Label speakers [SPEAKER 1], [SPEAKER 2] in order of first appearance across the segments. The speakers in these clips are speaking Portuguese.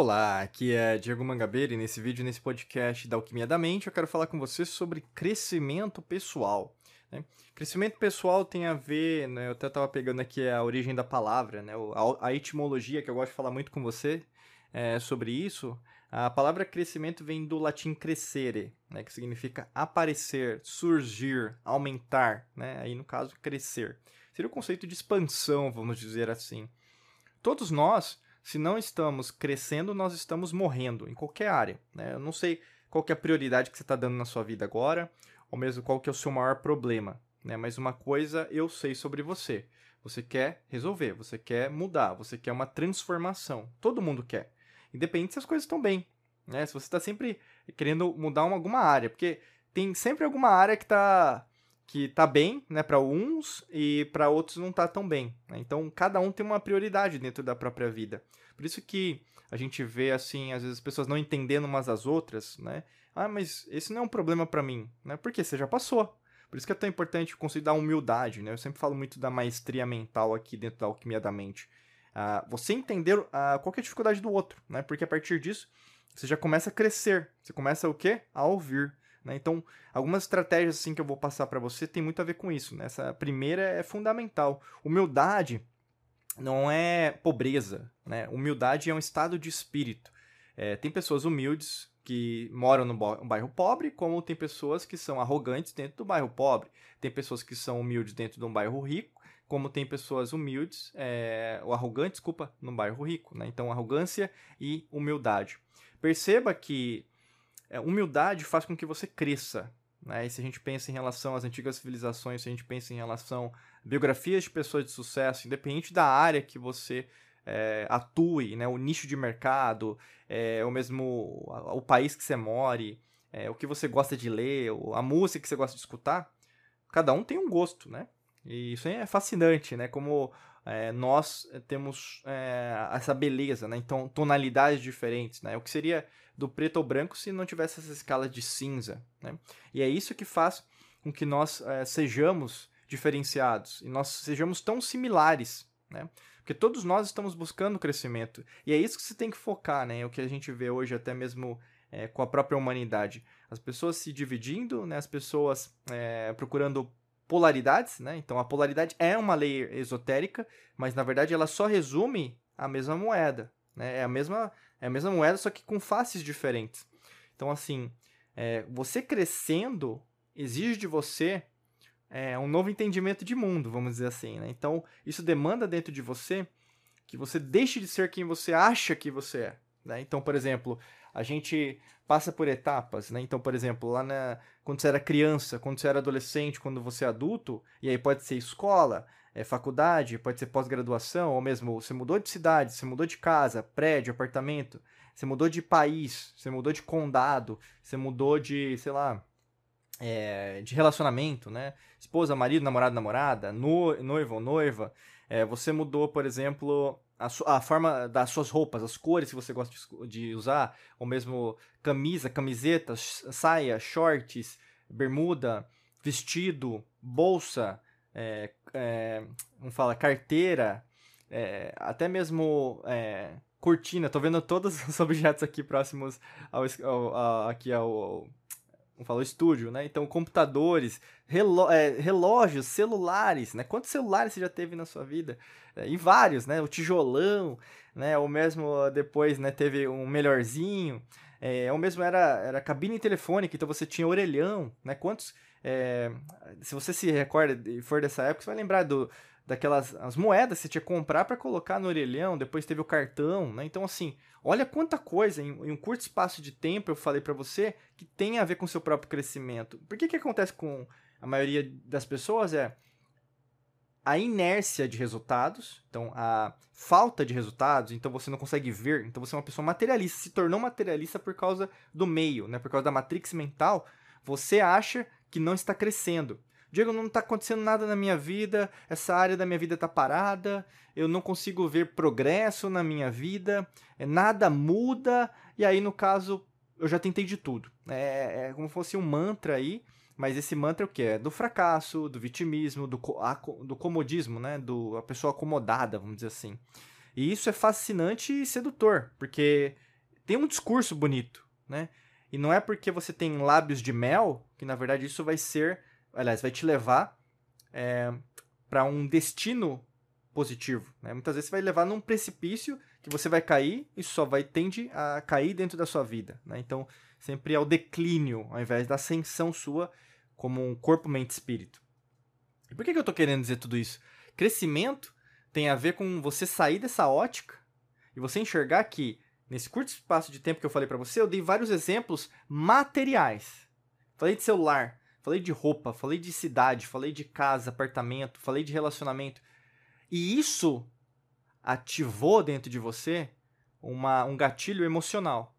[SPEAKER 1] Olá, aqui é Diego Mangabeira e nesse vídeo, nesse podcast da Alquimia da Mente, eu quero falar com você sobre crescimento pessoal. Né? Crescimento pessoal tem a ver, né, eu até estava pegando aqui a origem da palavra, né, a, etimologia, que eu gosto de falar muito com você é, sobre isso. A palavra crescimento vem do latim crescere, né, que significa aparecer, surgir, aumentar, né, aí no caso crescer. Seria o conceito de expansão, vamos dizer assim. Todos nós se não estamos crescendo, nós estamos morrendo em qualquer área. Né? Eu não sei qual é a prioridade que você está dando na sua vida agora, ou mesmo qual que é o seu maior problema. Né? Mas uma coisa eu sei sobre você. Você quer resolver, você quer mudar, você quer uma transformação. Todo mundo quer. Independente se as coisas estão bem. Né? Se você está sempre querendo mudar uma, alguma área. Porque tem sempre alguma área que está que tá bem, né, para uns e para outros não tá tão bem. Né? Então, cada um tem uma prioridade dentro da própria vida. Por isso que a gente vê assim, às vezes as pessoas não entendendo umas às outras, né? Ah, mas esse não é um problema para mim, né? Porque você já passou. Por isso que é tão importante considerar humildade, né? Eu sempre falo muito da maestria mental aqui dentro da alquimia da mente. Ah, você entender ah, qual é a dificuldade do outro, né? Porque a partir disso, você já começa a crescer. Você começa o quê? A ouvir. Né? Então, algumas estratégias assim que eu vou passar para você tem muito a ver com isso. Né? Essa primeira é fundamental. Humildade não é pobreza. Né? Humildade é um estado de espírito. É, tem pessoas humildes que moram no bairro pobre, como tem pessoas que são arrogantes dentro do bairro pobre. Tem pessoas que são humildes dentro de um bairro rico, como tem pessoas humildes, é, ou arrogantes, desculpa, no bairro rico. Né? Então, arrogância e humildade. Perceba que humildade faz com que você cresça. Né? E se a gente pensa em relação às antigas civilizações, se a gente pensa em relação a biografias de pessoas de sucesso, independente da área que você é, atue, né? o nicho de mercado, é, ou mesmo o, o país que você more, é, o que você gosta de ler, a música que você gosta de escutar, cada um tem um gosto, né? E isso é fascinante, né? Como é, nós temos é, essa beleza, né? Então, tonalidades diferentes, né? O que seria do preto ao branco se não tivesse essa escala de cinza, né? E é isso que faz com que nós é, sejamos diferenciados e nós sejamos tão similares, né? Porque todos nós estamos buscando crescimento e é isso que você tem que focar, né? É o que a gente vê hoje até mesmo com a própria humanidade, as pessoas se dividindo, né? As pessoas procurando polaridades, né? Então a polaridade é uma lei esotérica, mas na verdade ela só resume a mesma moeda, né? É a mesma, é a mesma moeda, só que com faces diferentes. Então, assim, é, você crescendo exige de você é, um novo entendimento de mundo, vamos dizer assim, né? Então, isso demanda dentro de você que você deixe de ser quem você acha que você é. Né? Então, por exemplo, a gente passa por etapas, né? Então, por exemplo, lá na, quando você era criança, quando você era adolescente, quando você é adulto, e aí pode ser escola, é faculdade, pode ser pós-graduação, ou mesmo você mudou de cidade, você mudou de casa, prédio, apartamento, você mudou de país, você mudou de condado, você mudou de, sei lá, é, de relacionamento, né? Esposa, marido, namorado, namorada, no, noivo ou noiva. É, você mudou, por exemplo, a, a, forma das suas roupas, as cores que você gosta de, de usar, ou mesmo camisa, camiseta, saia, shorts, bermuda, vestido, bolsa, é, é, como fala, carteira, é, até mesmo é, cortina. Tô vendo todos os objetos aqui próximos ao, ao, ao aqui ao, falou estúdio, né? Então, computadores, é, relógios, celulares, né? Quantos celulares você já teve na sua vida? É, e vários, né? O tijolão, né? Ou mesmo depois, né? Teve um melhorzinho. É, ou mesmo era, era cabine telefônica, então você tinha orelhão, né? Quantos... É, se você se recorda e for dessa época, você vai lembrar do, daquelas as moedas que você tinha que comprar para colocar no orelhão, depois teve o cartão, né? Então, assim, olha quanta coisa em, em um curto espaço de tempo eu falei para você que tem a ver com o seu próprio crescimento. Por que que acontece com a maioria das pessoas é a inércia de resultados, então a falta de resultados, então você não consegue ver, então você é uma pessoa materialista, se tornou materialista por causa do meio, né? Por causa da matrix mental, você acha que não está crescendo. Diego, não está acontecendo nada na minha vida, essa área da minha vida está parada, eu não consigo ver progresso na minha vida, é, nada muda, e aí, no caso, eu já tentei de tudo. É, é como se fosse um mantra aí, mas esse mantra é o que? É do fracasso, do vitimismo, do, do comodismo, né? Do a pessoa acomodada, vamos dizer assim. E isso é fascinante e sedutor, porque tem um discurso bonito, né? E não é porque você tem lábios de mel que, na verdade, isso vai ser aliás, vai te levar é, para um destino positivo. Né? Muitas vezes você vai levar num precipício que você vai cair e só vai tende a cair dentro da sua vida. Né? Então, sempre é o declínio, ao invés da ascensão sua como um corpo, mente espírito. E por que, que eu estou querendo dizer tudo isso? Crescimento tem a ver com você sair dessa ótica e você enxergar que, nesse curto espaço de tempo que eu falei para você, eu dei vários exemplos materiais. Falei de celular, falei de roupa, falei de cidade, falei de casa, apartamento, falei de relacionamento. E isso ativou dentro de você uma, um gatilho emocional.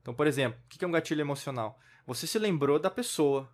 [SPEAKER 1] Então, por exemplo, o que é um gatilho emocional? Você se lembrou da pessoa.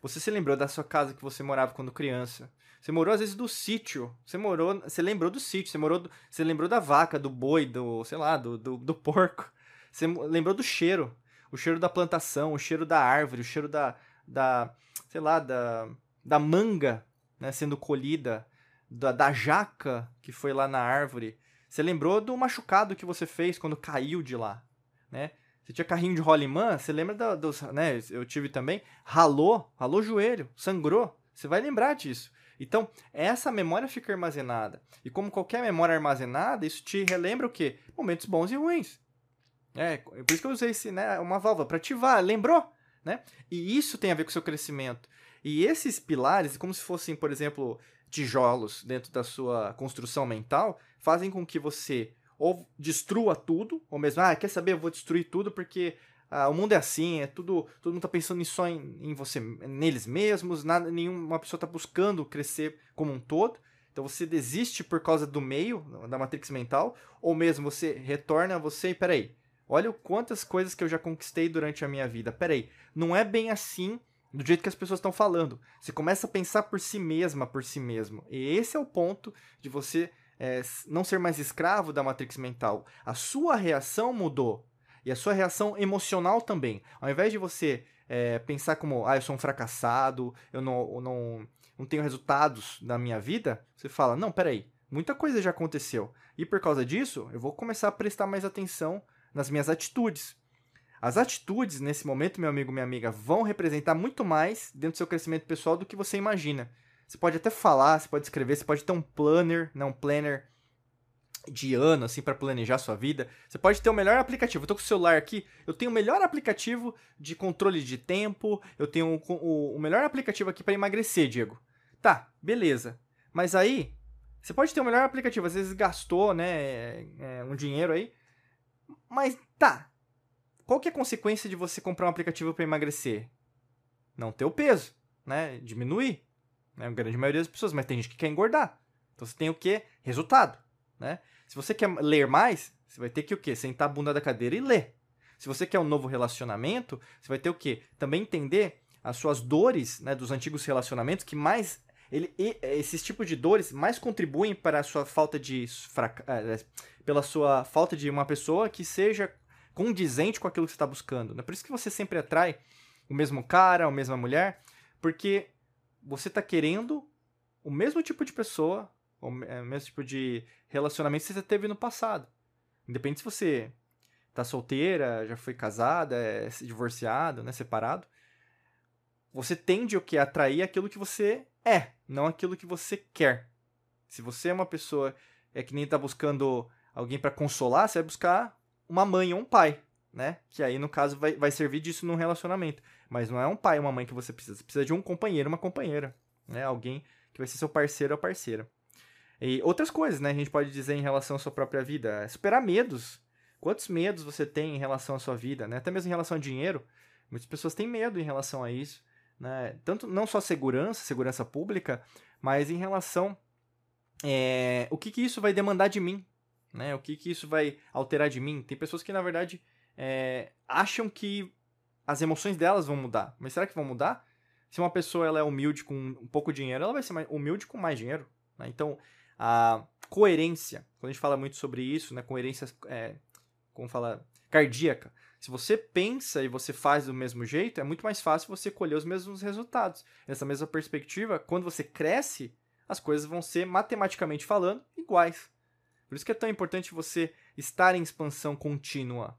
[SPEAKER 1] Você se lembrou da sua casa que você morava quando criança. Você morou às vezes do sítio. Você morou, você lembrou do sítio. Você morou, do, você lembrou da vaca, do boi, do, sei lá, do, do, do porco. Você lembrou do cheiro, o cheiro da plantação, o cheiro da árvore, o cheiro da, da, sei lá, da, da manga né, sendo colhida, da, da jaca que foi lá na árvore. Você lembrou do machucado que você fez quando caiu de lá, né? Você tinha carrinho de rolimã, você lembra dos, né? Eu tive também, ralou, ralou o joelho, sangrou. Você vai lembrar disso. Então, essa memória fica armazenada. E como qualquer memória armazenada, isso te relembra o quê? Momentos bons e ruins. É, por isso que eu usei esse, né, uma válvula para ativar. Lembrou? Né? E isso tem a ver com o seu crescimento. E esses pilares, como se fossem, por exemplo, tijolos dentro da sua construção mental, fazem com que você ou destrua tudo, ou mesmo, ah, quer saber, eu vou destruir tudo porque ah, o mundo é assim, é tudo, todo mundo está pensando só em, em você, neles mesmos, nada, nenhuma pessoa está buscando crescer como um todo. Então você desiste por causa do meio, da matrix mental, ou mesmo você retorna a você e peraí, Olha quantas coisas que eu já conquistei durante a minha vida. Peraí, não é bem assim do jeito que as pessoas estão falando. Você começa a pensar por si mesma, por si mesmo. E esse é o ponto de você é, não ser mais escravo da matrix mental. A sua reação mudou. E a sua reação emocional também. Ao invés de você é, pensar como, ah, eu sou um fracassado, eu não, eu não, não tenho resultados na minha vida, você fala, não, peraí, muita coisa já aconteceu. E por causa disso, eu vou começar a prestar mais atenção nas minhas atitudes. As atitudes, nesse momento, meu amigo, minha amiga, vão representar muito mais dentro do seu crescimento pessoal do que você imagina. Você pode até falar, você pode escrever, você pode ter um planner, não um planner de ano, assim, para planejar sua vida. Você pode ter o melhor aplicativo. Eu tô com o celular aqui, eu tenho o melhor aplicativo de controle de tempo, eu tenho o, o, o melhor aplicativo aqui para emagrecer, Diego. Tá, beleza. Mas aí, você pode ter o melhor aplicativo, às vezes gastou, né, é, um dinheiro aí, mas tá. Qual que é a consequência de você comprar um aplicativo para emagrecer? Não ter o peso, né? Diminuir. Né? A grande maioria das pessoas, mas tem gente que quer engordar. Então você tem o que? Resultado, né? Se você quer ler mais, você vai ter que o quê? Sentar a bunda da cadeira e ler. Se você quer um novo relacionamento, você vai ter o quê? Também entender as suas dores, né, dos antigos relacionamentos que mais ele, esses tipos de dores mais contribuem para a sua falta de fraca... Eh, pela sua falta de uma pessoa que seja condizente com aquilo que você está buscando. Né? Por isso que você sempre atrai o mesmo cara, a mesma mulher, porque você está querendo o mesmo tipo de pessoa, o é, mesmo tipo de relacionamento que você teve no passado. Independente se você está solteira, já foi casada, é divorciado, né, separado, você tende o que? Atrair aquilo que você é, não aquilo que você quer. Se você é uma pessoa é que nem tá buscando alguém para consolar, você vai buscar uma mãe ou um pai, né? Que aí, no caso, vai, vai servir disso num relacionamento. Mas não é um pai ou uma mãe que você precisa. Você precisa de um companheiro, uma companheira, né? Alguém que vai ser seu parceiro ou parceira. E outras coisas, né? A gente pode dizer em relação à sua própria vida. É superar medos. Quantos medos você tem em relação à sua vida, né? Até mesmo em relação ao dinheiro. Muitas pessoas têm medo em relação a isso. Né? Tanto não só segurança, segurança pública, mas em relação é, o que, que isso vai demandar de mim, né? O que, que isso vai alterar de mim? Tem pessoas que na verdade é, acham que as emoções delas vão mudar, mas será que vão mudar? Se uma pessoa ela é humilde com um pouco dinheiro, ela vai ser mais humilde com mais dinheiro. Né? Então a coerência, quando a gente fala muito sobre isso, né? Coerência, é, como fala, cardíaca. Se você pensa e você faz do mesmo jeito, é muito mais fácil você colher os mesmos resultados. Nessa mesma perspectiva, quando você cresce, as coisas vão ser, matematicamente falando, iguais. Por isso que é tão importante você estar em expansão contínua.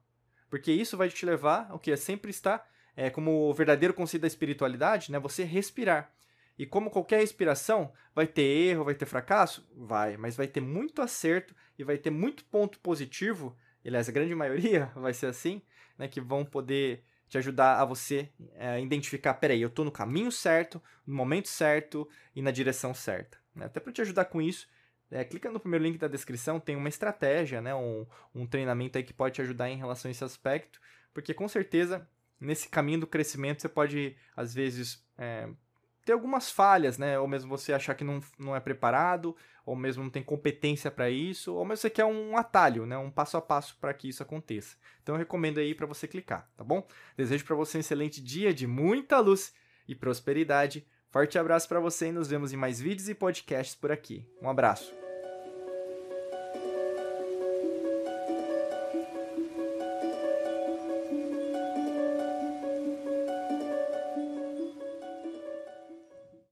[SPEAKER 1] Porque isso vai te levar ao que é sempre estar, é, como o verdadeiro conceito da espiritualidade, né, você respirar. E como qualquer respiração, vai ter erro, vai ter fracasso? Vai, mas vai ter muito acerto e vai ter muito ponto positivo, aliás, a grande maioria vai ser assim, né, que vão poder te ajudar a você é, identificar, peraí, eu estou no caminho certo, no momento certo e na direção certa. Né? Até para te ajudar com isso, é, clica no primeiro link da descrição, tem uma estratégia, né, um, um treinamento aí que pode te ajudar em relação a esse aspecto, porque com certeza nesse caminho do crescimento você pode, às vezes, é, ter algumas falhas, né? Ou mesmo você achar que não, não é preparado, ou mesmo não tem competência para isso, ou mesmo você quer um atalho, né? Um passo a passo para que isso aconteça. Então eu recomendo aí para você clicar, tá bom? Desejo para você um excelente dia de muita luz e prosperidade. Forte abraço para você e nos vemos em mais vídeos e podcasts por aqui. Um abraço.